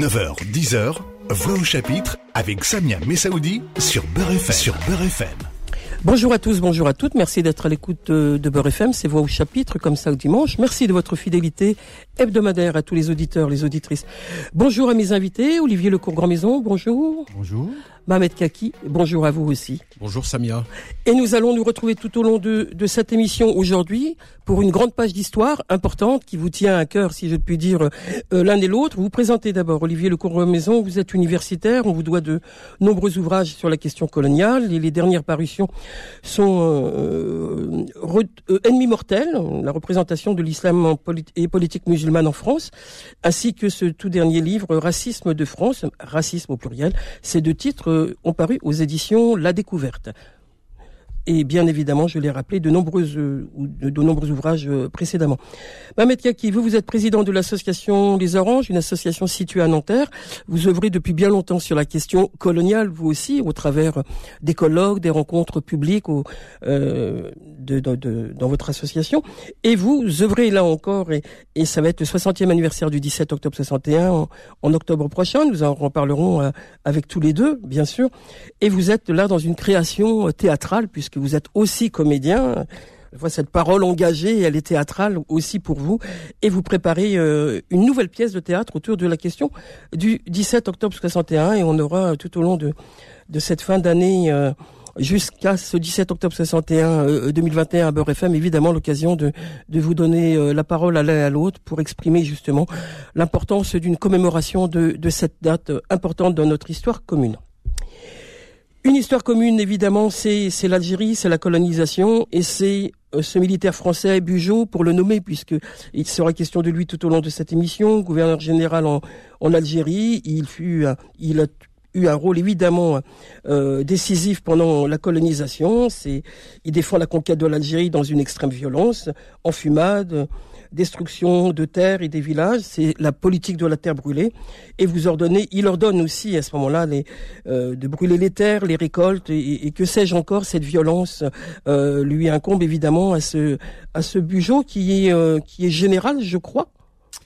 9h, 10h, Voix au chapitre avec Samia Messaoudi sur Beurre FM. Sur Beurre FM. Bonjour à tous, bonjour à toutes. Merci d'être à l'écoute de, de Beurre FM. C'est Voix au chapitre, comme ça au dimanche. Merci de votre fidélité hebdomadaire à tous les auditeurs, les auditrices. Bonjour à mes invités. Olivier Lecourt Grand Maison, bonjour. Bonjour. Mohamed Kaki, bonjour à vous aussi. Bonjour Samia. Et nous allons nous retrouver tout au long de, de cette émission aujourd'hui pour une grande page d'histoire importante qui vous tient à cœur, si je puis dire, euh, l'un et l'autre. Vous vous présentez d'abord, Olivier Lecourt Maison, vous êtes universitaire, on vous doit de nombreux ouvrages sur la question coloniale et les dernières parutions sont euh, euh, Ennemis mortels, la représentation de l'islam et politique musulmane en France, ainsi que ce tout dernier livre, Racisme de France, racisme au pluriel. Ces deux titres ont paru aux éditions La Découverte. Et bien évidemment, je l'ai rappelé, de, nombreuses, de, de nombreux ouvrages euh, précédemment. Mamet Kaki, vous, vous êtes président de l'association Les Oranges, une association située à Nanterre. Vous œuvrez depuis bien longtemps sur la question coloniale, vous aussi, au travers des colloques, des rencontres publiques euh, de, de, dans votre association. Et vous œuvrez là encore, et, ça va être le 60e anniversaire du 17 octobre 61 en, en octobre prochain. Nous en reparlerons euh, avec tous les deux, bien sûr. Et vous êtes là dans une création théâtrale, puisque vous êtes aussi comédien. Cette parole engagée, elle est théâtrale aussi pour vous. Et vous préparez euh, une nouvelle pièce de théâtre autour de la question du 17 octobre 61. Et on aura tout au long de, de cette fin d'année euh, jusqu'à ce 17 octobre 61 euh, 2021 à Beurre FM, évidemment l'occasion de, de vous donner euh, la parole à l'un et à l'autre pour exprimer justement l'importance d'une commémoration de, de cette date importante dans notre histoire commune. Une histoire commune, évidemment, c'est l'Algérie, c'est la colonisation, et c'est euh, ce militaire français, Bugeaud, pour le nommer, puisque il sera question de lui tout au long de cette émission, gouverneur général en, Algérie. Il fut, il a eu un rôle évidemment euh, décisif pendant la colonisation. Il défend la conquête de l'Algérie dans une extrême violence, en fumade destruction de terres et des villages, c'est la politique de la terre brûlée. Et vous ordonnez, il ordonne aussi à ce moment-là les, euh, de brûler les terres, les récoltes et, et que sais-je encore. Cette violence euh, lui incombe évidemment à ce à ce Bugeaud qui est euh, qui est général, je crois.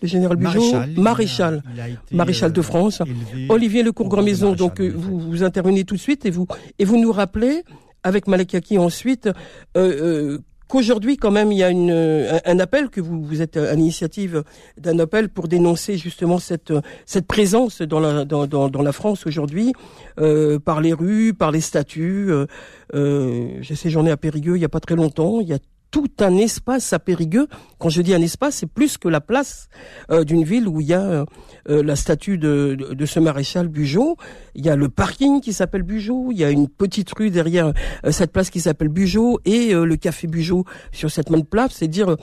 Le général Bugeaud, maréchal, maréchal, il a, il a été, maréchal de France. Olivier Lecourt Grand Maison. Donc vous vous intervenez tout de suite et vous et vous nous rappelez avec Malekaki ensuite. Euh, qu'aujourd'hui, quand même, il y a une, un, appel que vous, vous êtes à l'initiative d'un appel pour dénoncer justement cette, cette présence dans la, dans, dans, dans la France aujourd'hui, euh, par les rues, par les statues. Euh, euh, J'ai séjourné à Périgueux il n'y a pas très longtemps. Il y a tout un espace à Périgueux. Quand je dis un espace, c'est plus que la place euh, d'une ville où il y a euh, la statue de, de, ce maréchal Bugeaud. Il y a le parking qui s'appelle Bugeaud. Il y a une petite rue derrière euh, cette place qui s'appelle Bugeaud et le café Bugeaud sur cette même place. C'est dire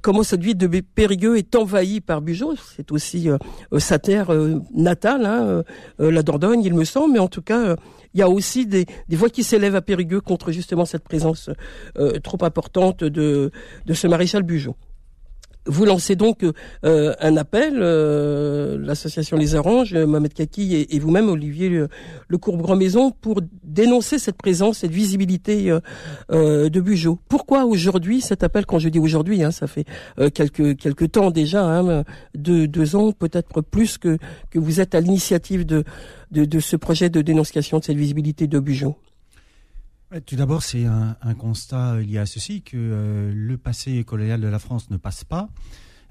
comment cette ville de Périgueux est envahie par Bugeaud. C'est aussi sa terre natale, hein, la Dordogne, il me semble. Mais en tout cas, il y a aussi des, voix qui s'élèvent à Périgueux contre justement cette présence euh, trop importante de, de ce maréchal Bugeaud. Vous lancez donc euh, un appel, euh, l'association Les Oranges, Mohamed Kaki et, vous-même, Olivier Le, le Courbe Grand Maison, pour dénoncer cette présence, cette visibilité euh, euh de Bugeaud. Pourquoi aujourd'hui cet appel Quand je dis aujourd'hui, hein, ça fait euh, quelques quelques temps déjà, hein, deux, deux ans, peut-être plus que que vous êtes à l'initiative de, de, de ce projet de dénonciation de cette visibilité de Bugeaud? Tout d'abord, c'est un, constat lié à ceci que euh, le passé colonial de la France ne passe pas,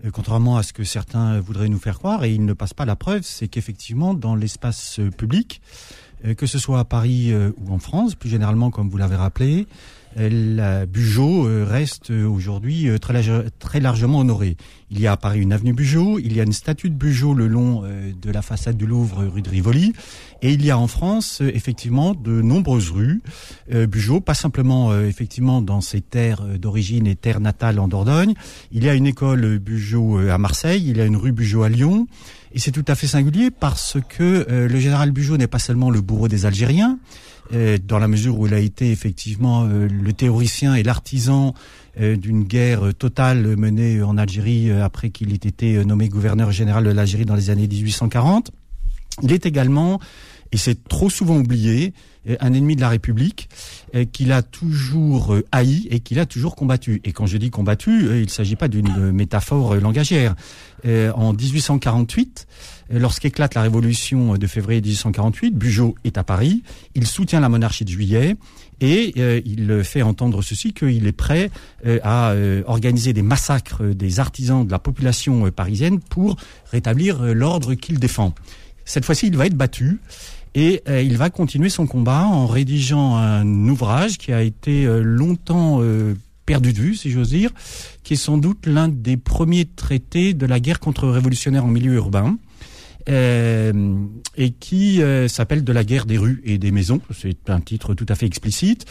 euh, contrairement à ce que certains voudraient nous faire croire, et il ne passe pas. La preuve, c'est qu'effectivement, dans l'espace public, euh, que ce soit à Paris ou en France, plus généralement, comme vous l'avez rappelé, la Bugeaud reste aujourd'hui très, très largement honorée. Il y a à Paris une avenue Bugeaud, il y a une statue de Bugeaud le long de la façade du Louvre rue de Rivoli, et il y a en France effectivement de nombreuses rues euh, Bugeaud, pas simplement euh, effectivement dans ses terres d'origine et terres natales en Dordogne. Il y a une école Bugeaud à Marseille, il y a une rue Bugeaud à Lyon. Et c'est tout à fait singulier parce que euh, le général Bugeaud n'est pas seulement le bourreau des Algériens, dans la mesure où il a été effectivement le théoricien et l'artisan d'une guerre totale menée en Algérie après qu'il ait été nommé gouverneur général de l'Algérie dans les années 1840. Il est également Et c'est trop souvent oublié, un ennemi de la République qu'il a toujours haï et qu'il a toujours combattu. Et quand je dis combattu, il ne s'agit pas d'une métaphore langagière. En 1848, lorsqu'éclate la révolution de février 1848, Bugeaud est à Paris, il soutient la monarchie de juillet et euh, il fait entendre ceci qu'il est prêt euh, à euh, organiser des massacres des artisans de la population parisienne pour rétablir l'ordre qu'il défend. Cette fois-ci, il va être battu et il va continuer son combat en rédigeant un ouvrage qui a été longtemps perdu de vue, si j'ose dire, qui est sans doute l'un des premiers traités de la guerre contre-révolutionnaire en milieu urbain. Euh, et qui euh, s'appelle De la guerre des rues et des maisons. C'est un titre tout à fait explicite,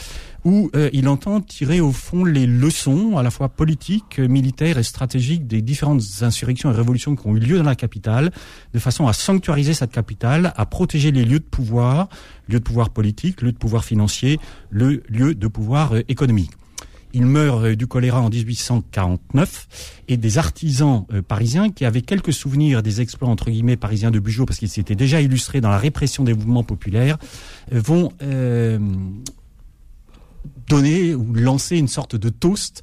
où euh, il entend tirer au fond les leçons, à la fois politiques, militaires et stratégiques, des différentes insurrections et révolutions qui ont eu lieu dans la capitale, de façon à sanctuariser cette capitale, à protéger les lieux de pouvoir, lieux de pouvoir politique, lieux de pouvoir financier, le lieu de pouvoir économique. Il meurt euh, du choléra en 1849 et des artisans euh, parisiens qui avaient quelques souvenirs des exploits entre guillemets parisiens de Bugeaud parce qu'ils s'étaient déjà illustrés dans la répression des mouvements populaires euh, vont donner ou lancer une sorte de toast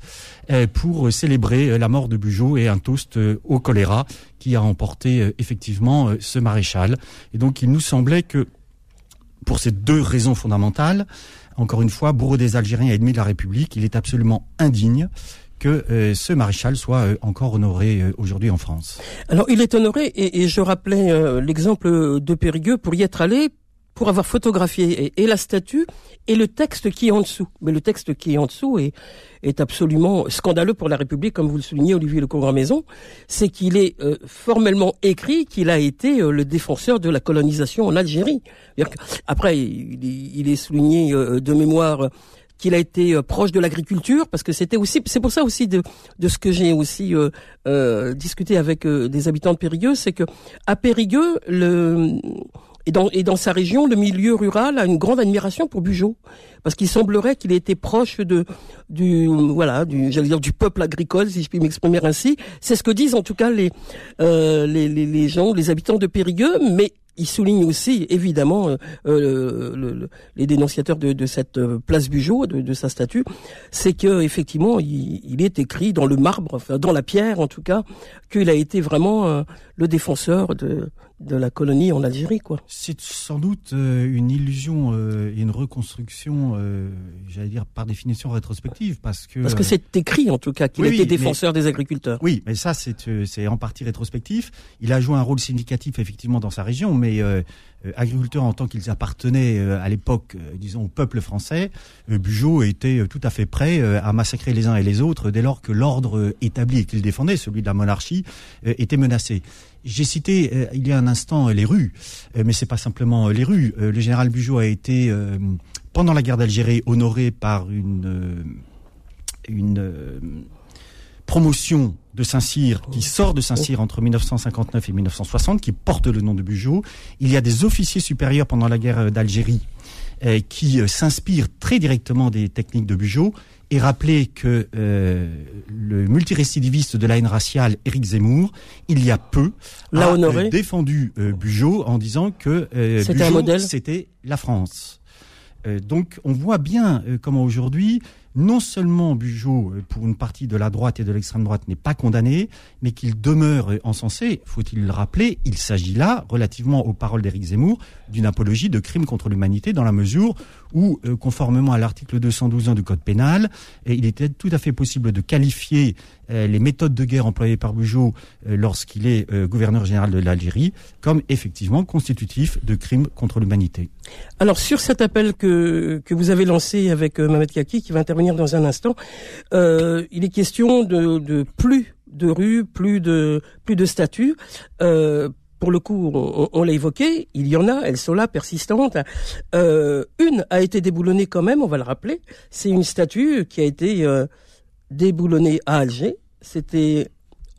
pour célébrer la mort de Bugeaud et un toast au choléra qui a emporté effectivement ce maréchal. Et donc il nous semblait que pour ces deux raisons fondamentales, encore une fois, bourreau des Algériens et ennemi de la République, il est absolument indigne que euh, ce maréchal soit euh, encore honoré euh, aujourd'hui en France. Alors il est honoré et, je rappelais l'exemple de Périgueux pour y être allé pour avoir photographié et, la statue et le texte qui est en dessous. Mais le texte qui est en dessous est, absolument scandaleux pour la République, comme vous le soulignez, Olivier Le Maison. C'est qu'il est, formellement écrit qu'il a été le défenseur de la colonisation en Algérie. Après, il, est souligné de mémoire qu'il a été euh, proche de l'agriculture, parce que c'était aussi, c'est pour ça aussi de, ce que j'ai aussi euh, euh, discuté avec des habitants de Périgueux, c'est que à Périgueux, le et dans, et dans sa région, le milieu rural a une grande admiration pour Bugeaud, parce qu'il semblerait qu'il était proche de du voilà du j'allais dire du peuple agricole, si je puis m'exprimer ainsi. C'est ce que disent en tout cas les, les, les les gens, les habitants de Périgueux, mais il souligne aussi, évidemment, euh, euh, les dénonciateurs de, cette euh, place Bugeaud, de, de sa statue, c'est que effectivement, il, est écrit dans le marbre, enfin dans la pierre en tout cas, qu'il a été vraiment le défenseur de, de la colonie en Algérie, quoi. C'est sans doute une illusion et une reconstruction, j'allais dire par définition rétrospective, parce que parce que c'est écrit en tout cas qu'il était défenseur des agriculteurs. Oui, mais ça c'est c'est en partie rétrospectif. Il a joué un rôle significatif effectivement dans sa région, mais euh, euh, agriculteurs en tant qu'ils appartenaient euh, à l'époque, disons, au peuple français, Bugeaud était tout à fait prêt à massacrer les uns et les autres dès lors que l'ordre établi qu'il défendait, celui de la monarchie, était menacé. J'ai cité il y a un instant les rues, mais c'est pas simplement les rues. le général Bugeaud a été pendant la guerre d'Algérie honoré par une promotion de Saint-Cyr qui sort de Saint-Cyr entre 1959 et 1960, qui porte le nom de Bugeaud. Il y a des officiers supérieurs pendant la guerre d'Algérie euh, qui euh, s'inspirent très directement des techniques de Bugeaud. Et rappeler que euh, le multirécidiviste de la haine raciale, Éric Zemmour, il y a peu, a défendu Bugeaud en disant que c'était la France. donc on voit bien comment aujourd'hui non seulement Bugeaud, euh, pour une partie de la droite et de l'extrême droite, n'est pas condamné, mais qu'il demeure encensé. Faut-il le rappeler Il s'agit là, relativement aux paroles d'Éric Zemmour, d'une apologie de crime contre l'humanité, dans la mesure où, euh, conformément à l'article 212 du Code pénal, il était tout à fait possible de qualifier euh, les méthodes de guerre employées par Bugeaud lorsqu'il est gouverneur général de l'Algérie comme effectivement constitutifs de crimes contre l'humanité. Alors sur cet appel que, vous avez lancé avec Kaki, qui va intervenir dans un instant. Euh, il est question de, plus de rues, plus de plus de statues. Euh, pour le coup, on, l'a évoqué, il y en a, elles sont là, persistantes. Euh, une a été déboulonnée quand même, on va le rappeler. C'est une statue qui a été déboulonnée à Alger. C'était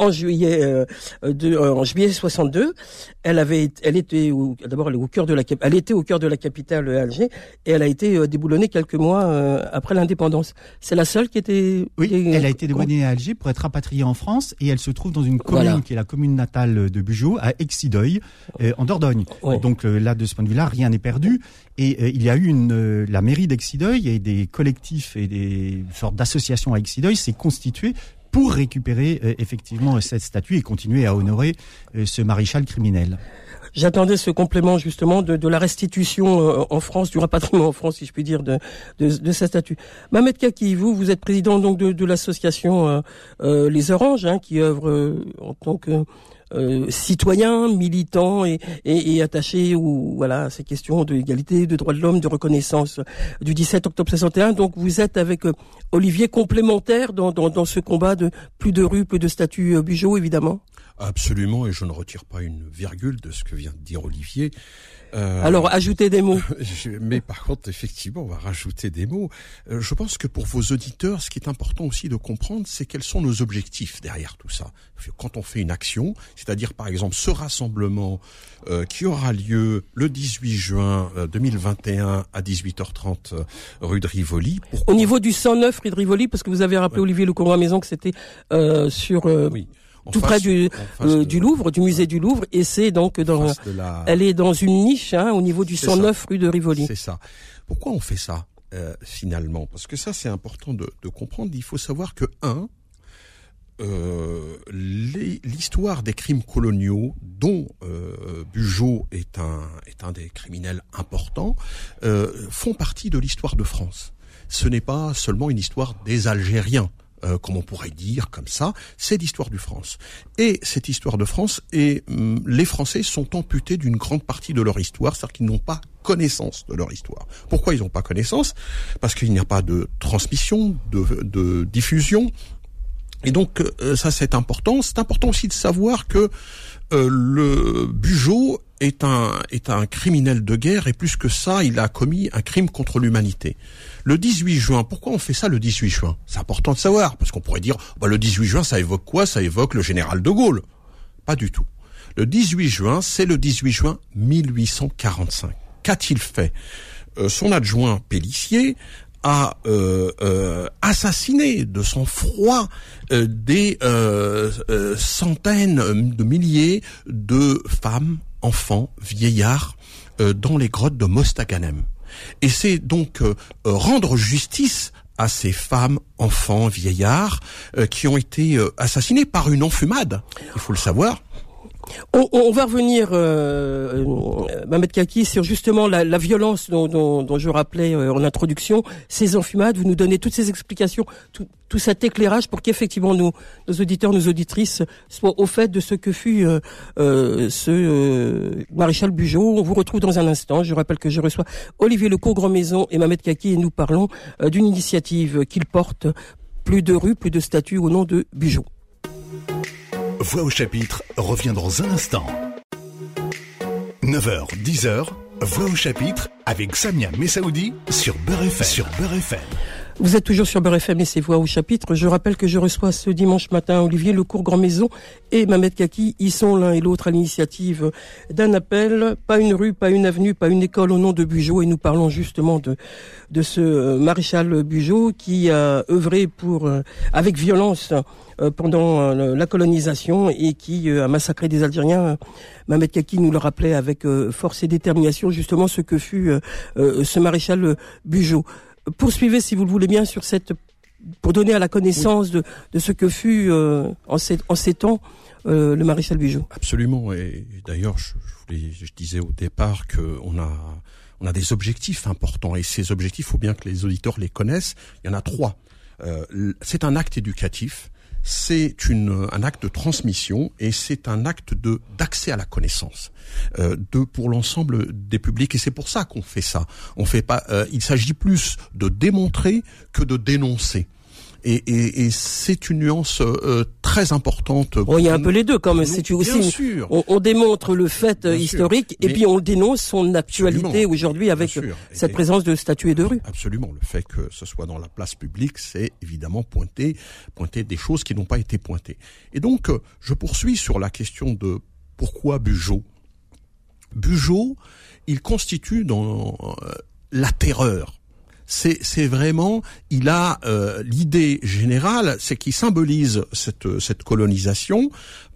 en juillet euh, de, euh, en juillet 62. Elle avait, elle était d'abord au cœur de la, elle était au cœur de la capitale Alger et elle a été déboulonnée quelques mois après l'indépendance. C'est la seule qui était. Oui, elle a été déboulonnée à Alger pour être rapatriée en France et elle se trouve dans une commune qui est la commune natale de Bugeaud, à Exideuil, en Dordogne. Donc là, de ce point de vue-là, rien n'est perdu. Et il y a eu une, la mairie d'Exideuil et des collectifs et des sortes d'associations à Exideuil s'est constituée pour récupérer euh, effectivement cette statue et continuer à honorer euh, ce maréchal criminel. J'attendais ce complément justement de, de, la restitution euh, en France, du rapatriement en France, si je puis dire, de, de, de sa statue. Mamet Kaki, vous, vous êtes président donc de, de l'association Les Oranges, hein, qui œuvre en tant que euh, citoyen, militant et, et, et attaché ou voilà à ces questions d'égalité, de droits de l'homme, de reconnaissance du 17 octobre 61. Donc vous êtes avec euh, Olivier complémentaire dans, dans, ce combat de plus de rues, plus de statuts euh, Bugeaud, évidemment. Absolument, et je ne retire pas une virgule de ce que vient de dire Olivier. Euh, Alors, ajoutez des mots. mais par contre, effectivement, on va rajouter des mots. Euh, je pense que pour vos auditeurs, ce qui est important aussi de comprendre, c'est quels sont nos objectifs derrière tout ça. Quand on fait une action, c'est-à-dire par exemple ce rassemblement euh, qui aura lieu le 18 juin 2021 à 18h30 rue de Rivoli. Au niveau du 109 rue de Rivoli, parce que vous avez rappelé Olivier Le à Maison que c'était sur... Oui tout près du, euh, du Louvre, du musée du Louvre, et c'est donc dans, elle est dans une niche hein, au niveau du 109 rue de Rivoli. C'est ça. Pourquoi on fait ça euh, finalement? Parce que ça c'est important de, de, comprendre. Il faut savoir que un, euh, l'histoire des crimes coloniaux, dont euh, Bugeaud est un est un des criminels importants, font partie de l'histoire de France. Ce n'est pas seulement une histoire des Algériens euh, comme on pourrait dire comme ça, c'est l'histoire du France. Et cette histoire de France, et hum, les Français sont amputés d'une grande partie de leur histoire, c'est-à-dire qu'ils n'ont pas connaissance de leur histoire. Pourquoi ils n'ont pas connaissance? Parce qu'il n'y a pas de transmission, de, de diffusion. Et donc euh, ça c'est important. C'est important aussi de savoir que euh, le Bugeaud est un est un criminel de guerre et plus que ça, il a commis un crime contre l'humanité. Le 18 juin, pourquoi on fait ça le 18 juin? C'est important de savoir, parce qu'on pourrait dire, bah, le 18 juin, ça évoque quoi? Ça évoque le général de Gaulle. Pas du tout. Le 18 juin, c'est le 18 juin 1845. Qu'a-t-il fait? Euh, Son adjoint Pellissier a euh, euh, assassiné de son froid des centaines de milliers de femmes, enfants, vieillards dans les grottes de Mostaganem. Et c'est donc euh, euh, rendre justice à ces femmes, enfants, vieillards euh, qui ont été assassinés par une enfumade. Il faut le savoir. On, va revenir, euh, Mohamed Kaki, sur justement la, violence dont, je rappelais en introduction, ces enfumades. Vous nous donnez toutes ces explications, tout, cet éclairage pour qu'effectivement nos, nos auditeurs, nos auditrices soient au fait de ce que fut euh, euh, ce euh, maréchal Bugeaud. On vous retrouve dans un instant. Je rappelle que je reçois Olivier Lecourt Grand Maison et Mamet Kaki et nous parlons d'une initiative qu'il porte, plus de rues, plus de statues au nom de Bugeaud. Voix au chapitre revient dans un instant. 9h, 10h, Voix au chapitre avec Samia Messaoudi sur Beurre. Sur. Vous êtes toujours sur Beurre FM et ses voix au chapitre. Je rappelle que je reçois ce dimanche matin Olivier Lecourt Grand Maison et Mamet Kaki. Ils sont l'un et l'autre à l'initiative d'un appel. Pas une rue, pas une avenue, pas une école au nom de Bugeaud. Et nous parlons justement de, de ce euh, maréchal Bugeaud qui a œuvré pour, euh, avec violence euh, pendant la colonisation et qui a massacré des Algériens. Mamet Kaki nous le rappelait avec force et détermination justement ce que fut ce maréchal Bugeaud poursuivez, si vous le voulez bien, sur cette pour donner à la connaissance de, ce que fut euh, en, ces, temps euh, le maréchal Bugeaud. Absolument. Et, d'ailleurs, je, disais au départ qu'on a on a des objectifs importants et ces objectifs, il faut bien que les auditeurs les connaissent. Il y en a trois. Euh, c'est un acte éducatif c'est un acte de transmission et c'est un acte d'accès à la connaissance euh, de pour l'ensemble des publics et c'est pour ça qu'on fait ça. On fait pas. Euh, il s'agit plus de démontrer que de dénoncer. Et, et, et c'est une nuance euh, très très importante. Bon, il y a un peu les deux, comme c'est aussi. Sûr. On, on, démontre le fait bien historique sûr. et Mais puis on dénonce son actualité aujourd'hui avec cette et présence de statues de rue. Absolument. Le fait que ce soit dans la place publique, c'est évidemment pointer, pointer des choses qui n'ont pas été pointées. Et donc, je poursuis sur la question de pourquoi Bugeaud. Bugeaud, il constitue dans la terreur c'est vraiment, il a euh, l'idée générale, c'est qu'il symbolise cette, cette colonisation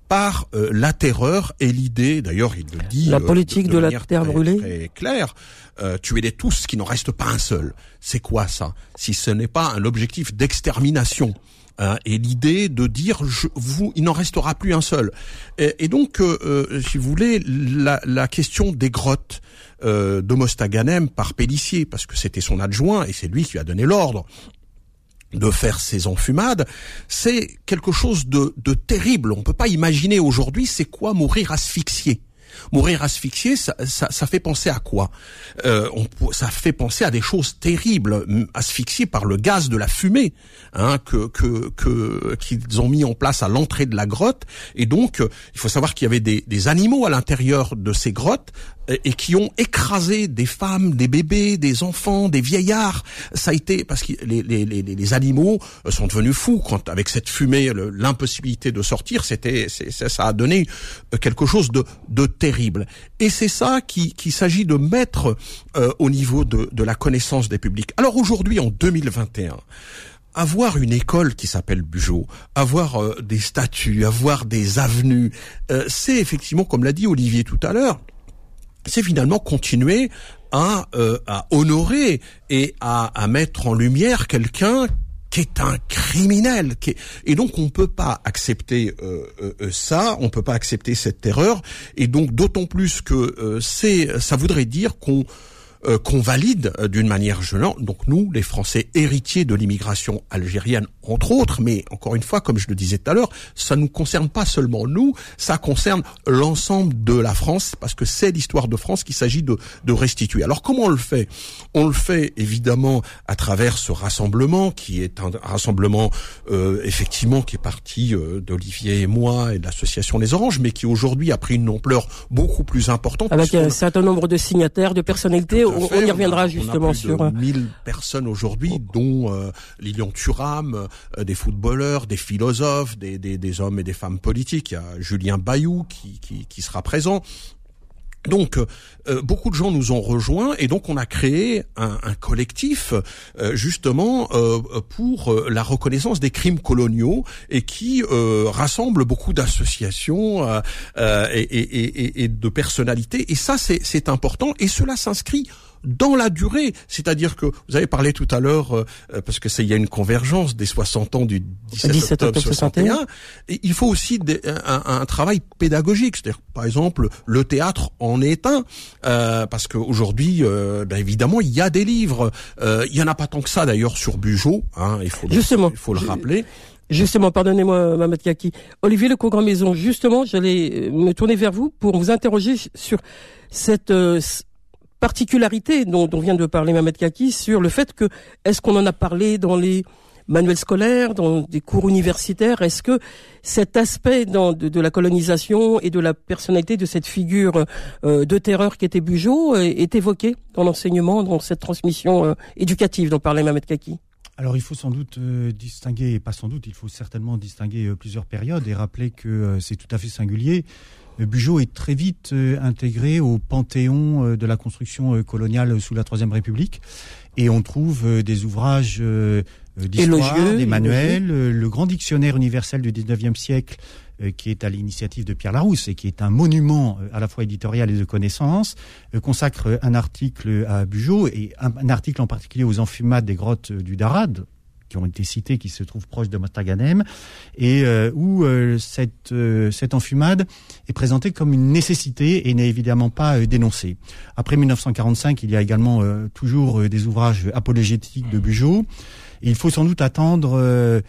par euh, la terreur et l'idée, d'ailleurs il le dit, la politique de, de, la terre très, brûlée, très clair, euh, tuer les tous, qu'il n'en reste pas un seul. C'est quoi ça? Si ce n'est pas un objectif d'extermination Hein, et l'idée de dire je, vous il n'en restera plus un seul et, et donc euh, euh, si vous voulez la, la question des grottes euh, de Mostaganem par Pélissier parce que c'était son adjoint et c'est lui qui a donné l'ordre de faire ces enfumades, c'est quelque chose de, de terrible. On peut pas imaginer aujourd'hui c'est quoi mourir asphyxié. Mourir asphyxié, ça, ça, ça fait penser à quoi? Euh, on, Ça fait penser à des choses terribles, asphyxié par le gaz de la fumée hein, que que que qu'ils ont mis en place à l'entrée de la grotte. Et donc, il faut savoir qu'il y avait des, des animaux à l'intérieur de ces grottes et qui ont écrasé des femmes, des bébés, des enfants, des vieillards. Ça a été parce que les, les, les, les animaux sont devenus fous quand avec cette fumée, l'impossibilité de sortir, c'était ça, a donné quelque chose de, de terrible. Et c'est ça qui qu'il s'agit de mettre euh, au niveau de, de la connaissance des publics. Alors aujourd'hui, en 2021 avoir une école qui s'appelle Bugeaud, avoir euh, des statues, avoir des avenues, euh, c'est effectivement, comme l'a dit Olivier tout à l'heure, c'est finalement continuer à, euh, à honorer et à, à, mettre en lumière quelqu'un qui est un criminel. Et donc on peut pas accepter euh, euh, ça, on peut pas accepter cette terreur. Et donc d'autant plus que euh, c'est, ça voudrait dire qu'on euh, qu'on valide euh, d'une manière gênante. Donc nous, les Français héritiers de l'immigration algérienne, entre autres, mais encore une fois, comme je le disais tout à l'heure, ça ne nous concerne pas seulement nous, ça concerne l'ensemble de la France, parce que c'est l'histoire de France qu'il s'agit de, de restituer. Alors comment on le fait? On le fait évidemment à travers ce rassemblement, qui est un rassemblement euh, effectivement qui est parti euh, d'Olivier et moi et de l'association Les Oranges, mais qui aujourd'hui a pris une ampleur beaucoup plus importante. Avec un certain nombre de signataires, de personnalités on, on, y reviendra justement on a plus sur. De 1000 personnes aujourd'hui, dont euh, Lilian Thuram, euh, des footballeurs, des philosophes, des, des, des, hommes et des femmes politiques. Il y a Julien Bayou qui, qui, qui sera présent. Donc, euh, beaucoup de gens nous ont rejoints et donc on a créé un, collectif euh, justement euh, pour la reconnaissance des crimes coloniaux et qui rassemble beaucoup d'associations et, de personnalités. Et ça, c'est important et cela s'inscrit dans la durée. C'est-à-dire que vous avez parlé tout à l'heure, euh, parce que il y a une convergence des 60 ans du 17, 17 octobre 61. 61. Et il faut aussi des, un, un, travail pédagogique. C'est-à-dire, par exemple, le théâtre en est un, euh, parce qu'aujourd'hui, euh, ben évidemment, il y a des livres. Euh, il y en a pas tant que ça d'ailleurs sur Bugeaud. Hein, il faut, Justement, il faut le rappeler. Justement, pardonnez-moi, Mamadou Kaki. Olivier Le Grand Maison, justement, j'allais me tourner vers vous pour vous interroger sur cette euh, particularité dont, vient de parler Mamadou Kaki sur le fait que est-ce qu'on en a parlé dans les manuels scolaires, dans des cours universitaires? Est-ce que cet aspect de, la colonisation et de la personnalité de cette figure euh, de terreur qui était Bugeaud est, est évoqué dans l'enseignement, dans cette transmission euh, éducative dont parlait Mamadou Kaki? Alors il faut sans doute euh, distinguer, pas sans doute, il faut certainement distinguer euh, plusieurs périodes et rappeler que euh, c'est tout à fait singulier. Bugeaud est très vite euh, intégré au panthéon euh, de la construction euh, coloniale sous la Troisième République. Et on trouve des ouvrages d'histoire, des manuels, le grand dictionnaire universel du 19e siècle qui est à l'initiative de Pierre Larousse et qui est un monument à la fois éditorial et de connaissance, consacre un article à Bugeaud et un, un article en particulier aux enfumades des grottes du Darad, qui ont été cités, qui se trouvent proches de Mostaganem, et euh, où euh, cette, euh, cette enfumade est présentée comme une nécessité et n'est évidemment pas dénoncée. Après 1945, il y a également toujours des ouvrages apologétiques de Bugeaud. il faut sans doute attendre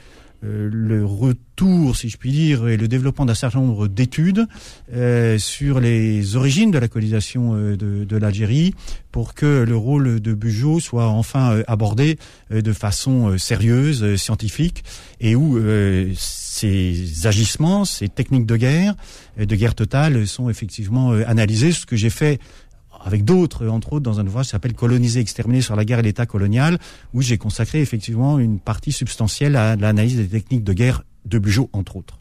le retour, si je puis dire, et le développement d'un certain nombre d'études euh, sur les origines de la colonisation euh, de, de l'Algérie pour que le rôle de Bugeaud soit enfin abordé de façon sérieuse, scientifique, et où ces agissements, ces techniques de guerre, de guerre totale, sont effectivement analysés, ce que j'ai fait avec d'autres, entre autres, dans un ouvrage qui s'appelle Coloniser, exterminer sur la guerre et l'État colonial, où j'ai consacré effectivement une partie substantielle à l'analyse des techniques de guerre de Bugeaud, entre autres.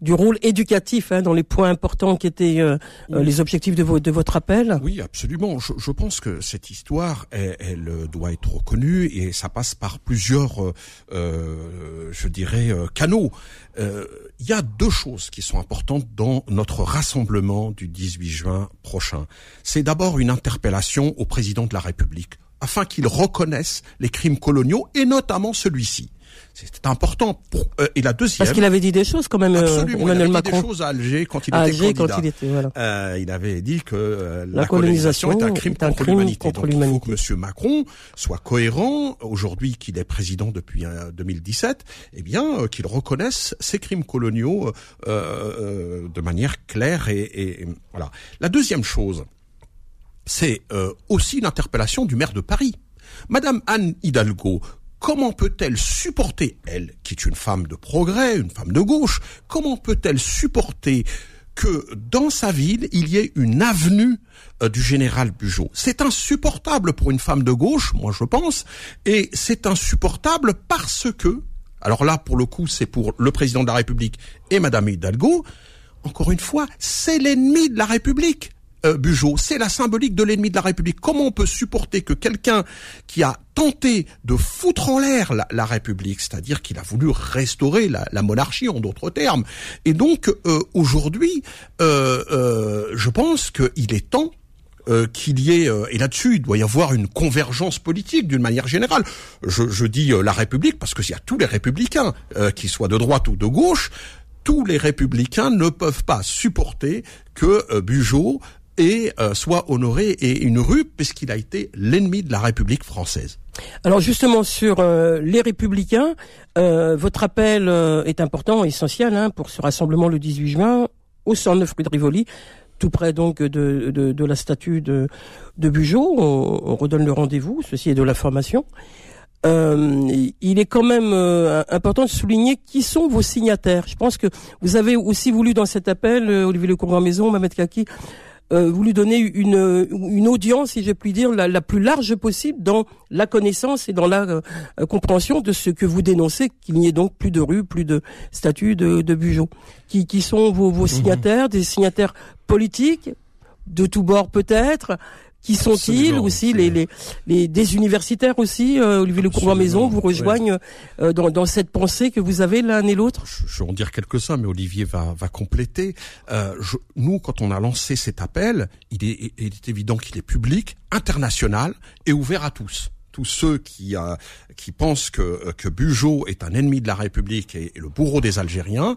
Du rôle éducatif hein, dans les points importants qui étaient euh, euh, les objectifs de, de, votre appel Oui, absolument. Je, je pense que cette histoire, elle, elle, doit être reconnue et ça passe par plusieurs, euh, euh je dirais, canaux. Il y a deux choses qui sont importantes dans notre rassemblement du 18 juin prochain. C'est d'abord une interpellation au président de la République afin qu'il reconnaisse les crimes coloniaux et notamment celui-ci. C'est important. Pour, euh, et la deuxième. Parce qu'il avait dit des choses quand même. Euh, absolument. il avait dit des choses à Alger quand il était candidat. Quand il, était, voilà. euh, il avait dit que euh, la, colonisation, est un crime, contre, l'humanité. Donc il faut que M. Macron soit cohérent aujourd'hui qu'il est président depuis 2017, eh bien qu'il reconnaisse ces crimes coloniaux de manière claire et, et, voilà. La deuxième chose, c'est aussi l'interpellation du maire de Paris. Madame Anne Hidalgo, comment peut-elle supporter, elle, qui est une femme de progrès, une femme de gauche, comment peut-elle supporter que dans sa ville, il y ait une avenue euh, du général Bugeaud? C'est insupportable pour une femme de gauche, moi je pense, et c'est insupportable parce que, alors là pour le coup c'est pour le président de la République et Madame Hidalgo, encore une fois, c'est l'ennemi de la République euh, c'est la symbolique de l'ennemi de la République. Comment on peut supporter que quelqu'un qui a tenté de foutre en l'air la, République, c'est-à-dire qu'il a voulu restaurer la, monarchie en d'autres termes, et donc euh, aujourd'hui, euh, euh, je pense qu'il est temps qu'il y ait, et là-dessus, il doit y avoir une convergence politique d'une manière générale. Je, dis la République parce que s'il y a tous les républicains, qu'ils soient de droite ou de gauche, tous les républicains ne peuvent pas supporter que euh, Bugeaud et euh, soit honoré et une rue puisqu'il a été l'ennemi de la République française. Alors justement sur euh, les républicains, euh, votre appel est important, essentiel hein, pour ce rassemblement le 18 juin au 109 rue de Rivoli, tout près donc de, de, de la statue de, de Bugeaud. On, on redonne le rendez-vous, ceci est de l'information. il est quand même important de souligner qui sont vos signataires. Je pense que vous avez aussi voulu dans cet appel, Olivier Lecour Maison, Mamed Kaki, euh, voulu donner une, une audience, si je puis dire, la, plus large possible dans la connaissance et dans la euh, compréhension de ce que vous dénoncez, qu'il n'y ait donc plus de rues, plus de statues de, de Bugeaud. Qui, qui sont vos, vos mhm. signataires, des signataires politiques, de tous bords peut-être, qui sont-ils aussi les, les, les, des universitaires aussi euh, Olivier Le Maison vous rejoignent euh, dans, dans cette pensée que vous avez l'un et l'autre? Je, vais en dire quelques-uns mais Olivier va, va compléter. Euh, je, nous quand on a lancé cet appel il est, il est évident qu'il est public international et ouvert à tous tous ceux qui, euh, qui pensent que, que Bugeaud est un ennemi de la République et, le bourreau des Algériens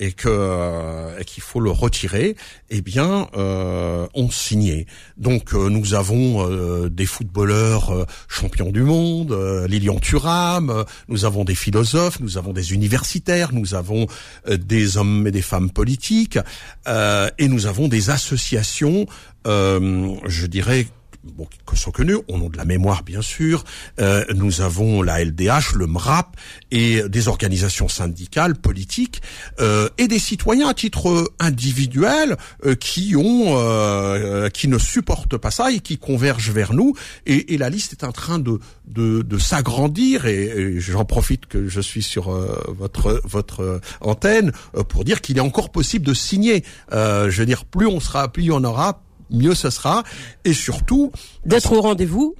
et que euh, qu'il faut le retirer, eh bien, euh, ont signé. Donc, euh, nous avons des footballeurs champions du monde, Lilian Thuram, nous avons des philosophes, nous avons des universitaires, nous avons des hommes et des femmes politiques, et nous avons des associations, je dirais bon, qui sont connus, au nom de la mémoire bien sûr. Euh, nous avons la LDH, le MRAP et des organisations syndicales, politiques euh, et des citoyens à titre individuel euh, qui ont, euh, qui ne supportent pas ça et qui convergent vers nous. Et, et la liste est en train de de, de s'agrandir et, et j'en profite que je suis sur euh, votre votre antenne pour dire qu'il est encore possible de signer. je veux dire, plus on sera, plus on aura, mieux ce sera. Et surtout... D'être au rendez-vous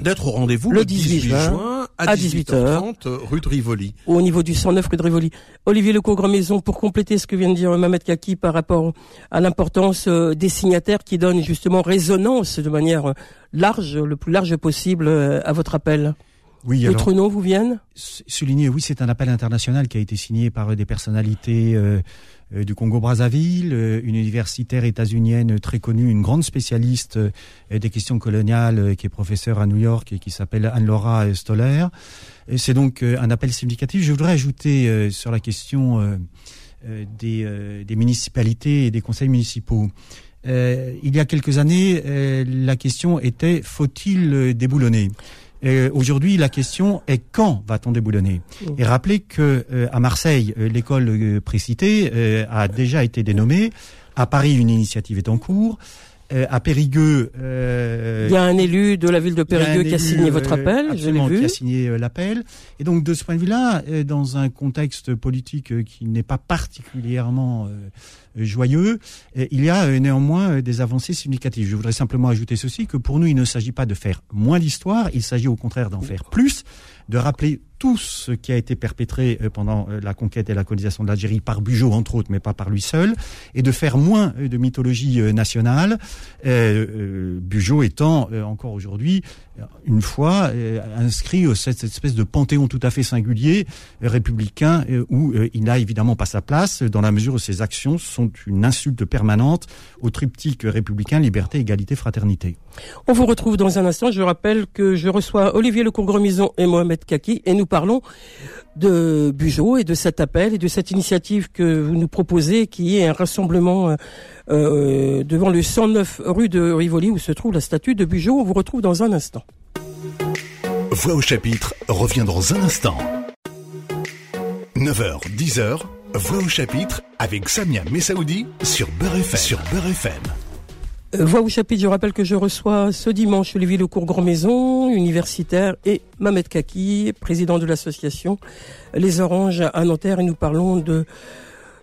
D'être au rendez-vous le 18, juin, à 18h30 rue de Rivoli. Au niveau du 109 rue de Rivoli. Olivier Lecourt Grand Maison, pour compléter ce que vient de dire Mamed Kaki par rapport à l'importance euh, des signataires qui donnent justement résonance de manière large, le plus large possible euh, à votre appel. Oui, noms vous viennent Souligner, oui, c'est un appel international qui a été signé par des personnalités euh, du Congo-Brazzaville, euh, une universitaire états-unienne très connue, une grande spécialiste euh, des questions coloniales, qui est professeure à New York et qui s'appelle Anne-Laura Stoller. C'est donc un appel significatif. Je voudrais ajouter sur la question des, des, municipalités et des conseils municipaux. il y a quelques années, la question était faut-il déboulonner? Aujourd'hui, la question est quand va-t-on déboulonner mmh. Et rappelez que euh, à Marseille, euh, l'école euh, précitée a déjà été dénommée. À Paris, une initiative est en cours. À Périgueux, il y a un élu de la ville de Périgueux qui a signé votre appel, absolument, vu. qui a signé l'appel. Et donc de ce point de vue-là, dans un contexte politique qui n'est pas particulièrement joyeux, il y a euh, néanmoins euh, des avancées significatives. Je voudrais simplement ajouter ceci, que pour nous, il ne s'agit pas de faire moins d'histoire, il s'agit au contraire d'en faire plus, de rappeler tout ce qui a été perpétré euh, pendant la conquête et la colonisation de l'Algérie par Bugeaud, entre autres, mais pas par lui seul, et de faire moins de mythologie nationale, euh, Bugeaud étant encore aujourd'hui une fois inscrit cette espèce de panthéon tout à fait singulier républicain où il n'a évidemment pas sa place dans la mesure où ses actions sont une insulte permanente au triptyque républicain liberté, égalité, fraternité. On vous retrouve dans un instant. Je rappelle que je reçois Olivier Le Congremison et Mohamed Et nous parlons de Bugeaud et de cet appel et de cette initiative que vous nous proposez qui est un rassemblement euh, euh, devant le 109 rue de Rivoli où se trouve la statue de Bugeaud. On vous retrouve dans un instant. Voix au chapitre revient dans un instant. 9h, 10h, Voix au chapitre avec Samia Messaoudi sur Beurre FM. Sur Beurre FM. Euh, Voix au chapitre, je rappelle que je reçois ce dimanche Olivier Lecourt Grand Maison, universitaire, et Mamet Kaki, président de l'association Les Oranges à Nanterre, et nous parlons de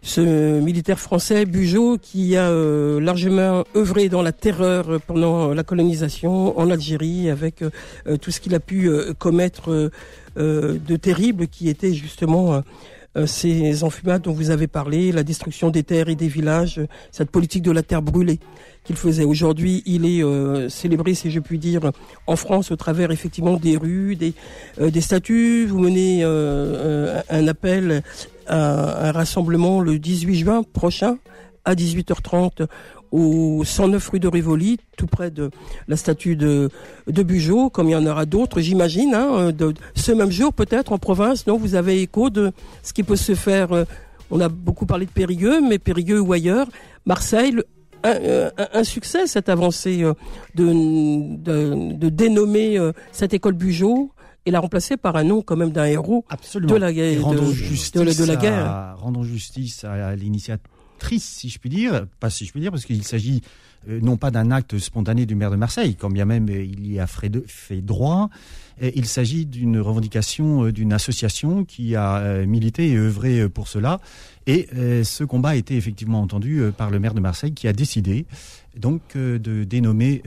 ce militaire français, Bugeaud, qui a euh, largement œuvré dans la terreur pendant la colonisation en Algérie, avec euh, tout ce qu'il a pu commettre de terrible, qui était justement euh, ces enfumades dont vous avez parlé, la destruction des terres et des villages, cette politique de la terre brûlée qu'il faisait. Aujourd'hui, il est euh, célébré, si je puis dire, en France au travers effectivement des rues, des, euh, des statues. Vous menez un appel à un rassemblement le 18 juin prochain à 18h30 au 109 rue de Rivoli, tout près de la statue de, de Bugeaud, comme il y en aura d'autres, j'imagine. Hein, de, ce même jour, peut-être en province, non Vous avez écho de ce qui peut se faire. Euh, on a beaucoup parlé de Périgueux, mais Périgueux ou ailleurs, Marseille, un, euh, un, succès cette avancée euh, de, de, de dénommer cette école Bugeaud et la remplacer par un nom quand même d'un héros Absolument. de la, de, de, la guerre. rendons justice à l'initiative triste, si je puis dire, pas si je puis dire, parce qu'il s'agit non pas d'un acte spontané du maire de Marseille, quand bien même euh, il y a fait, droit, il s'agit d'une revendication euh, d'une association qui a milité et œuvré pour cela. Et ce combat a été effectivement entendu par le maire de Marseille qui a décidé donc de dénommer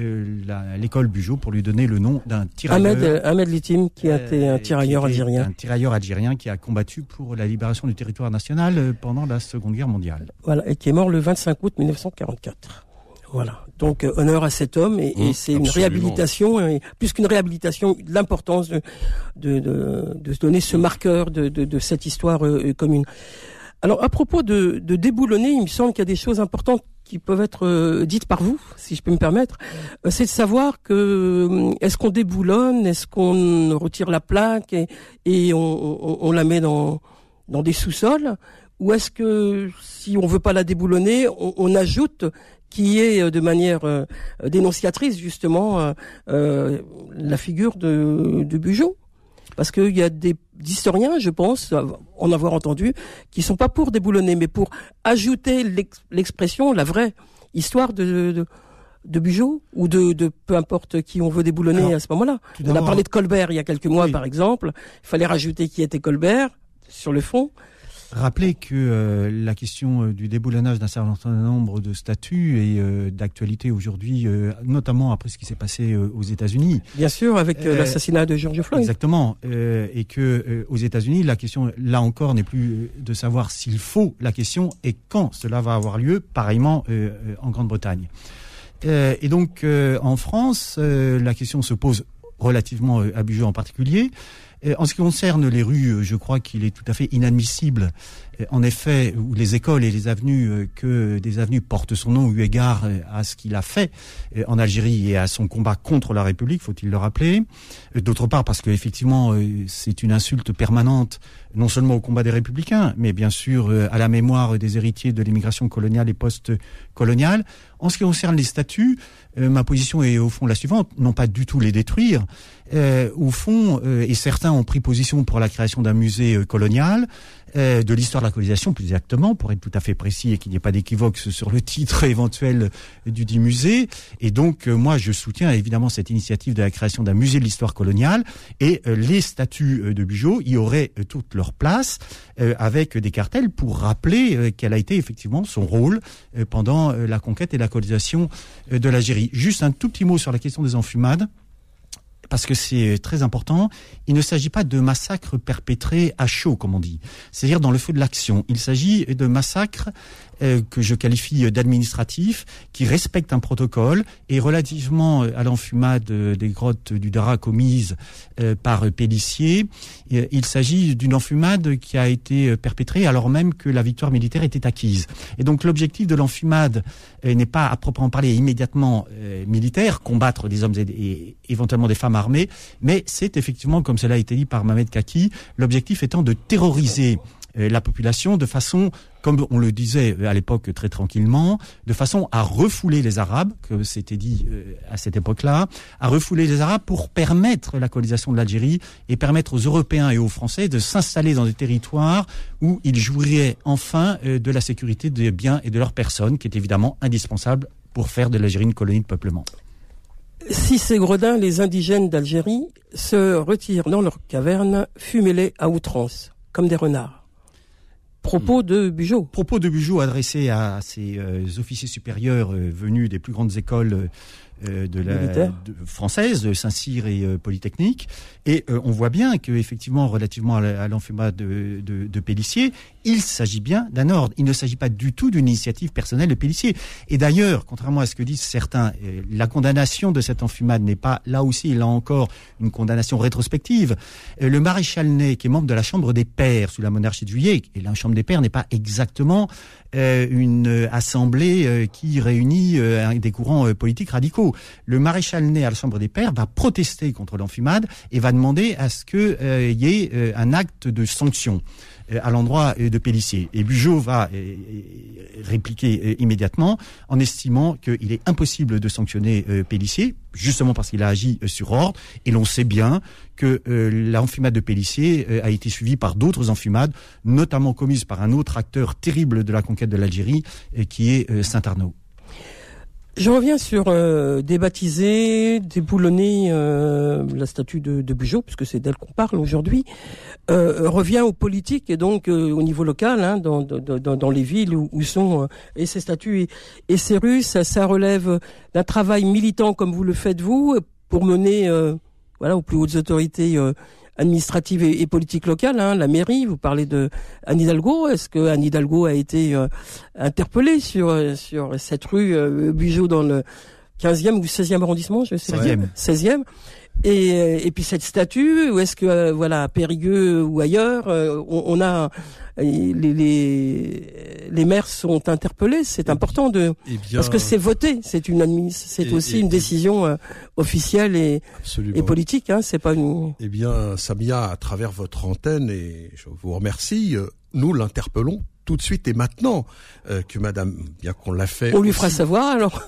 l'école Bugeaud pour lui donner le nom d'un tirailleur. Ahmed, Ahmed Litim, qui a été un tirailleur algérien. Un tirailleur algérien qui a combattu pour la libération du territoire national pendant la Seconde Guerre mondiale. Voilà, et qui est mort le 25 août 1944. Voilà. Donc euh, honneur à cet homme et, et mmh, c'est une réhabilitation, et plus qu'une réhabilitation, l'importance de, de, de, de, donner ce marqueur de, de, cette histoire euh, commune. Alors à propos de, de déboulonner, il me semble qu'il y a des choses importantes qui peuvent être euh, dites par vous, si je peux me permettre, c'est de savoir que est-ce qu'on déboulonne, est-ce qu'on retire la plaque et, et on, on, on, la met dans dans des sous-sols, ou est-ce que si on veut pas la déboulonner, on, on ajoute qui est euh, de manière euh, dénonciatrice justement euh, la figure de, de Bugeaud. Parce qu'il y a des historiens, je pense, en avoir entendu, qui sont pas pour déboulonner, mais pour ajouter l'expression, la vraie histoire de, de, de Bugeaud ou de, de, peu importe qui on veut déboulonner à ce moment-là. On a parlé de Colbert il y a quelques mois, par exemple. Il fallait rajouter qui était Colbert sur le fond. Rappeler que euh, la question euh, du déboulonnage d'un certain nombre de statuts est euh, d'actualité aujourd'hui, notamment après ce qui s'est passé aux États-Unis. Bien sûr, avec l'assassinat de George Floyd. Exactement, et que aux États-Unis, la question, là encore, n'est plus de savoir s'il faut. La question est quand cela va avoir lieu. Pareillement en Grande-Bretagne. et donc, en France, la question se pose relativement à Bugeaud en particulier. En ce qui concerne les rues, je crois qu'il est tout à fait inadmissible en effet, où les écoles et les avenues, euh, que des avenues portent son nom eu égard euh, à ce qu'il a fait euh, en Algérie et à son combat contre la République, faut-il le rappeler. D'autre part, parce qu'effectivement, c'est une insulte permanente, non seulement au combat des républicains, mais bien sûr à la mémoire des héritiers de l'immigration coloniale et post-coloniale. En ce qui concerne les statuts, ma position est au fond la suivante, non pas du tout les détruire, au fond, et certains ont pris position pour la création d'un musée colonial, euh, de l'histoire de la colonisation, plus exactement, pour être tout à fait précis et qu'il n'y ait pas d'équivoque sur le titre éventuel du dit musée. Et donc, euh, moi, je soutiens évidemment cette initiative de la création d'un musée de l'histoire coloniale. Et euh, les statues de Bugeaud y auraient toute leur place, avec des cartels pour rappeler quel a été effectivement son rôle pendant la conquête et la colonisation de l'Algérie. Juste un tout petit mot sur la question des enfumades parce que c'est très important, il ne s'agit pas de massacres perpétrés à chaud, comme on dit, c'est-à-dire dans le feu de l'action. Il s'agit de massacres euh, que je qualifie d'administratif, qui respecte un protocole et relativement euh, à l'enfumade des grottes du Dara commise euh, par Pellissier, il s'agit d'une enfumade qui a été perpétrée alors même que la victoire militaire était acquise. Et donc l'objectif de l'enfumade n'est pas à proprement parler immédiatement militaire, combattre des hommes et, éventuellement des femmes armées, mais c'est effectivement, comme cela a été dit par Mohamed Kaki, l'objectif étant de terroriser la population de façon comme on le disait à l'époque très tranquillement, de façon à refouler les Arabes, que c'était dit euh, à cette époque-là, à refouler les Arabes pour permettre la colonisation de l'Algérie et permettre aux Européens et aux Français de s'installer dans des territoires où ils jouiraient enfin euh, de la sécurité des biens et de leurs personnes, qui est évidemment indispensable pour faire de l'Algérie une colonie de peuplement. Si ces gredins, les indigènes d'Algérie, se retirent dans leurs cavernes, fumez-les à outrance, comme des renards. Propos de Bugeaud. Propos de Bugeaud adressés à ces euh, officiers supérieurs euh, venus des plus grandes écoles euh, de la de, française, Saint-Cyr et Polytechnique. Et on voit bien que effectivement, relativement à l'enfumade de, de, de Pellissier, il s'agit bien d'un ordre. Il ne s'agit pas du tout d'une initiative personnelle de Pellissier. Et d'ailleurs, contrairement à ce que disent certains, euh, la condamnation de cette enfumade n'est pas, là aussi, là encore, une condamnation rétrospective. Euh, le maréchal Ney, qui est membre de la Chambre des Pairs sous la monarchie de Juillet, et la Chambre des Pairs n'est pas exactement euh, une assemblée qui réunit des courants politiques radicaux. Le maréchal Ney à la Chambre des Pairs va protester contre l'enfumade et va demander à ce qu'il y ait un acte de sanction. Euh, à l'endroit euh, de Pellissier. Et Bugeaud va euh, répliquer immédiatement en estimant qu'il est impossible de sanctionner Pellissier, justement parce qu'il a agi sur ordre. Et l'on sait bien que l'enfumade de Pellissier a été suivie par d'autres enfumades, notamment commises par un autre acteur terrible de la conquête de l'Algérie, qui est Saint-Arnaud. Je reviens sur euh, débaptiser, déboulonner euh, la statue de, de puisque c'est d'elle qu'on parle aujourd'hui, euh, revient aux politiques et donc euh, au niveau local, hein, dans, dans, dans, les villes où, sont et ces statues. Et, et ces rues, ça, ça relève d'un travail militant comme vous le faites vous, pour mener voilà aux plus hautes autorités administrative et, politique locale, hein, la mairie. Vous parlez de Anne Hidalgo. Est-ce que Anne Hidalgo a été euh, interpellée sur euh, sur cette rue euh, dans le 15e ou 16e arrondissement, je sais 16e. 16e. Et, et puis cette statue, ou est-ce que euh, voilà Périgueux ou ailleurs, on, on, a les, les, les maires sont interpellés. C'est important de eh parce que c'est voté. C'est une c'est aussi une décision euh, officielle et, et politique. Hein, c'est pas une. Eh bien, Samia, à travers votre antenne, et je vous remercie, euh, nous l'interpellons tout de suite et maintenant euh, que Madame, bien qu'on l'a fait, on lui fera savoir alors.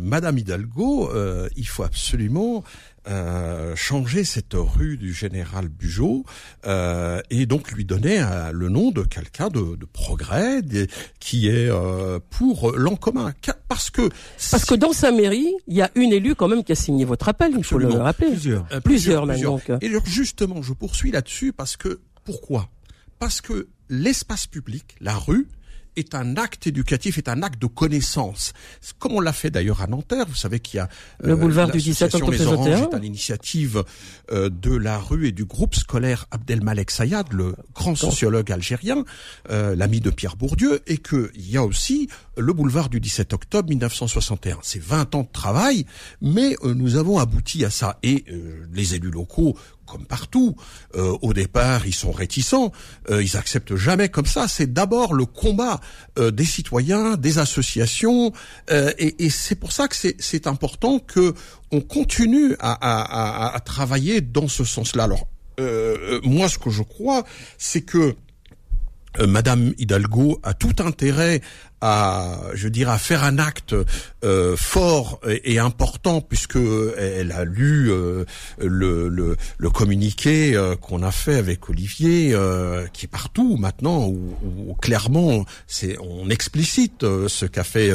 Madame Hidalgo, il faut absolument euh, changer cette rue du général Bugeaud euh, et donc lui donner euh, le nom de quelqu'un de, de, progrès qui est euh, pour l'en commun. Parce que parce que dans sa mairie, il y a une élue quand même qui a signé votre appel. Il faut le rappeler. Plusieurs, plusieurs, même. Donc. Et justement, je poursuis là-dessus parce que pourquoi? Parce que l'espace public, la rue, est un acte éducatif, est un acte de connaissance. Comme on l'a fait d'ailleurs à Nanterre, vous savez qu'il y a le euh, boulevard du 17 octobre Les Oranges est à l'initiative euh, de la rue et du groupe scolaire Abdelmalek Sayad, le grand sociologue algérien, euh, l'ami de Pierre Bourdieu, et qu'il y a aussi le boulevard du 17 octobre 1961. C'est 20 ans de travail, mais nous avons abouti à ça. Et les élus locaux comme partout. Euh, au départ, ils sont réticents, euh, ils acceptent jamais comme ça. C'est d'abord le combat euh, des citoyens, des associations, et, c'est pour ça que c'est important que on continue à, à travailler dans ce sens-là. Alors, moi, ce que je crois, c'est que Madame Hidalgo a tout intérêt à, je dirais, à faire un acte euh, fort et, important puisque elle a lu euh, le, le, communiqué euh, qu'on a fait avec Olivier, euh, qui est partout maintenant, où, où clairement c'est on explicite ce qu'a fait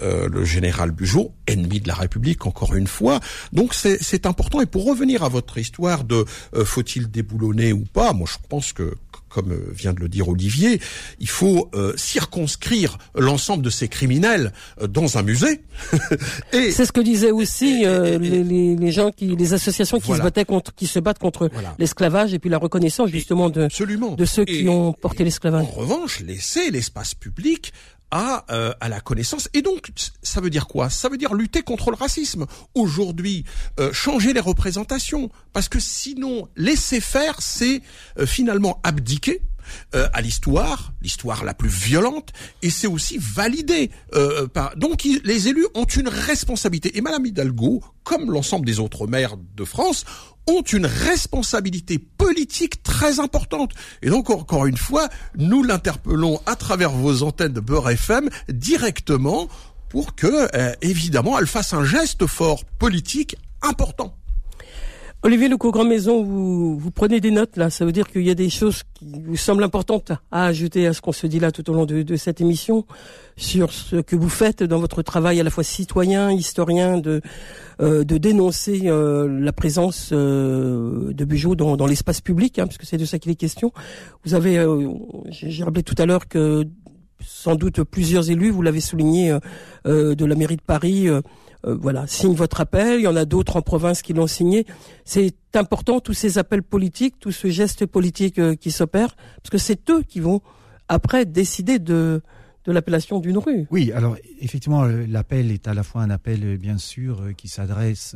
le général Bugeaud, ennemi de la République encore une fois. Donc c'est important. Et pour revenir à votre histoire de faut-il déboulonner ou pas, moi je pense que comme vient de le dire Olivier, il faut circonscrire l'ensemble de ces criminels euh, dans un musée. et c'est ce que disaient aussi euh, les, les, gens qui, les associations qui se battaient contre, qui se battent contre l'esclavage et puis la reconnaissance justement de de ceux qui ont porté l'esclavage. En revanche, laisser l'espace public à, euh, à la connaissance. Et donc, ça veut dire quoi? Ça veut dire lutter contre le racisme. Aujourd'hui, changer les représentations. Parce que sinon, laisser faire, c'est finalement abdiquer euh, à l'histoire, l'histoire la plus violente, et c'est aussi validé euh, par. Donc les élus ont une responsabilité. Et Madame Hidalgo, comme l'ensemble des autres maires de France, ont une responsabilité politique très importante. Et donc, encore une fois, nous l'interpellons à travers vos antennes de Beurre FM directement pour que, euh, évidemment, elle fasse un geste fort politique important. Olivier Leco Grand Maison, vous, vous prenez des notes là. Ça veut dire qu'il y a des choses qui vous semblent importantes à ajouter à ce qu'on se dit là tout au long de, cette émission sur ce que vous faites dans votre travail à la fois citoyen, historien, de euh, de dénoncer euh, la présence euh, de Bugeaud dans, dans l'espace public, hein, puisque c'est de ça qu'il est question. Vous avez, j'ai rappelé tout à l'heure que sans doute plusieurs élus, vous l'avez souligné, de la mairie de Paris euh, voilà, signe votre appel. Il y en a d'autres en province qui l'ont signé. C'est important tous ces appels politiques, tout ce geste politique euh, qui s'opère, parce que c'est eux qui vont après décider de de l'appellation d'une rue. Oui, alors effectivement, l'appel est à la fois un appel, bien sûr, euh, qui s'adresse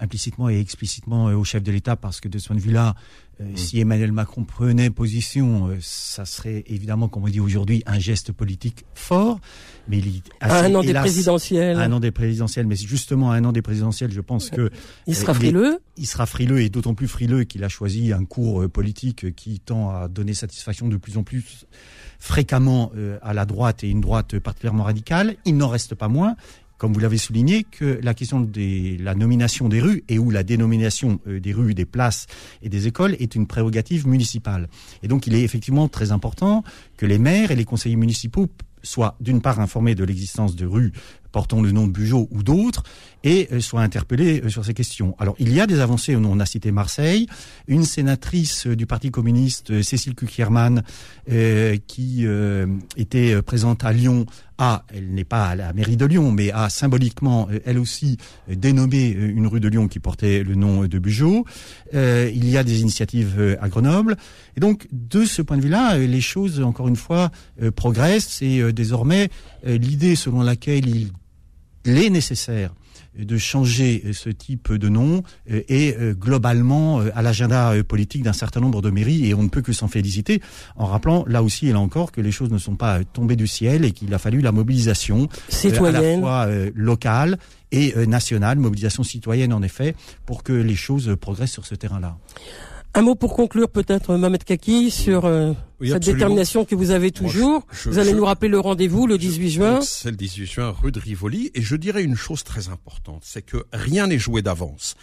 implicitement et explicitement au chef de l'État, parce que de ce point de vue-là, mm. si Emmanuel Macron prenait position, ça serait évidemment, comme on dit aujourd'hui, un geste politique fort mais il un an des présidentielles. un an des présidentielles, mais justement à un an des présidentielles, je pense que il sera frileux. Il, sera frileux et d'autant plus frileux qu'il a choisi un cours euh, politique qui tend à donner satisfaction de plus en plus fréquemment euh, à la droite et une droite particulièrement radicale. Il n'en reste pas moins comme vous l'avez souligné, que la question de la nomination des rues et ou la dénomination euh, des rues, des places et des écoles est une prérogative municipale. Et donc il est effectivement très important que les maires et les conseillers municipaux soit d'une part informé de l'existence de rues portant le nom de Bugeaud ou d'autres, et euh, soit interpellé euh, sur ces questions. Alors, il y a des avancées, on a cité Marseille, une sénatrice du Parti communiste, Cécile Kukierman, qui était présente à Lyon, a, elle n'est pas à la mairie de Lyon, mais a symboliquement, elle aussi, dénommé une rue de Lyon qui portait le nom de Bugeaud. il y a des initiatives à Grenoble. Et donc, de ce point de vue-là, les choses, encore une fois, progressent, et désormais, l'idée selon laquelle il est nécessaire de changer ce type de nom euh, est euh, globalement euh, à l'agenda politique d'un certain nombre de mairies et on ne peut que s'en féliciter en rappelant là aussi et là encore que les choses ne sont pas tombées du ciel et qu'il a fallu la mobilisation citoyenne à la fois locale et nationale, mobilisation citoyenne en effet, pour que les choses progressent sur ce terrain-là. Un mot pour conclure peut-être, Mohamed Kaki, sur euh, cette détermination que vous avez toujours. vous allez nous rappeler le rendez-vous le 18 juin. C'est le 18 juin, rue de Rivoli. Et je dirais une chose très importante, c'est que rien n'est joué d'avance.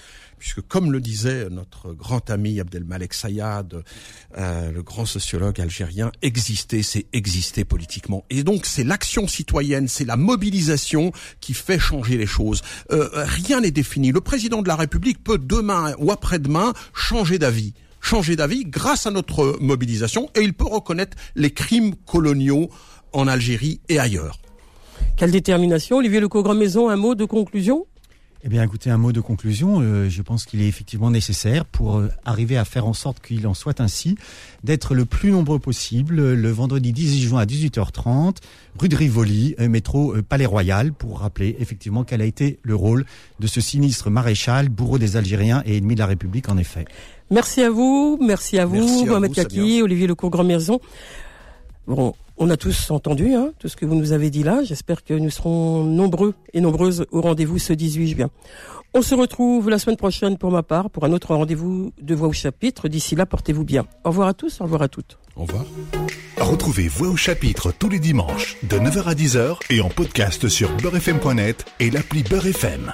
Puisque comme le disait notre grand ami Abdelmalek Sayad, euh, le grand sociologue algérien, exister, c'est exister politiquement. Et donc c'est l'action citoyenne, c'est la mobilisation qui fait changer les choses. Euh, rien n'est défini. Le président de la République peut demain ou après-demain changer d'avis changer d'avis grâce à notre mobilisation et il peut reconnaître les crimes coloniaux en Algérie et ailleurs. Quelle détermination. Olivier Leco Grand Maison, un mot de conclusion? Eh bien, écoutez, un mot de conclusion. Euh, je pense qu'il est effectivement nécessaire pour euh, arriver à faire en sorte qu'il en soit ainsi, d'être le plus nombreux possible le vendredi 18 juin à 18h30, rue de Rivoli, euh, métro Palais Royal, pour rappeler effectivement quel a été le rôle de ce sinistre maréchal, bourreau des Algériens et ennemi de la République, en effet. Merci à vous, merci à vous, Mohamed Kaki, Olivier Lecourt Grand Maison. Bon, on a tous entendu hein, tout ce que vous nous avez dit là. J'espère que nous serons nombreux et nombreuses au rendez-vous ce 18 juin. On se retrouve la semaine prochaine pour ma part pour un autre rendez-vous de Voix au chapitre. D'ici là, portez-vous bien. Au revoir à tous, au revoir à toutes. Au revoir. Retrouvez Voix au chapitre tous les dimanches de 9h à 10h et en podcast sur beurrefm.net et l'appli Beurrefm.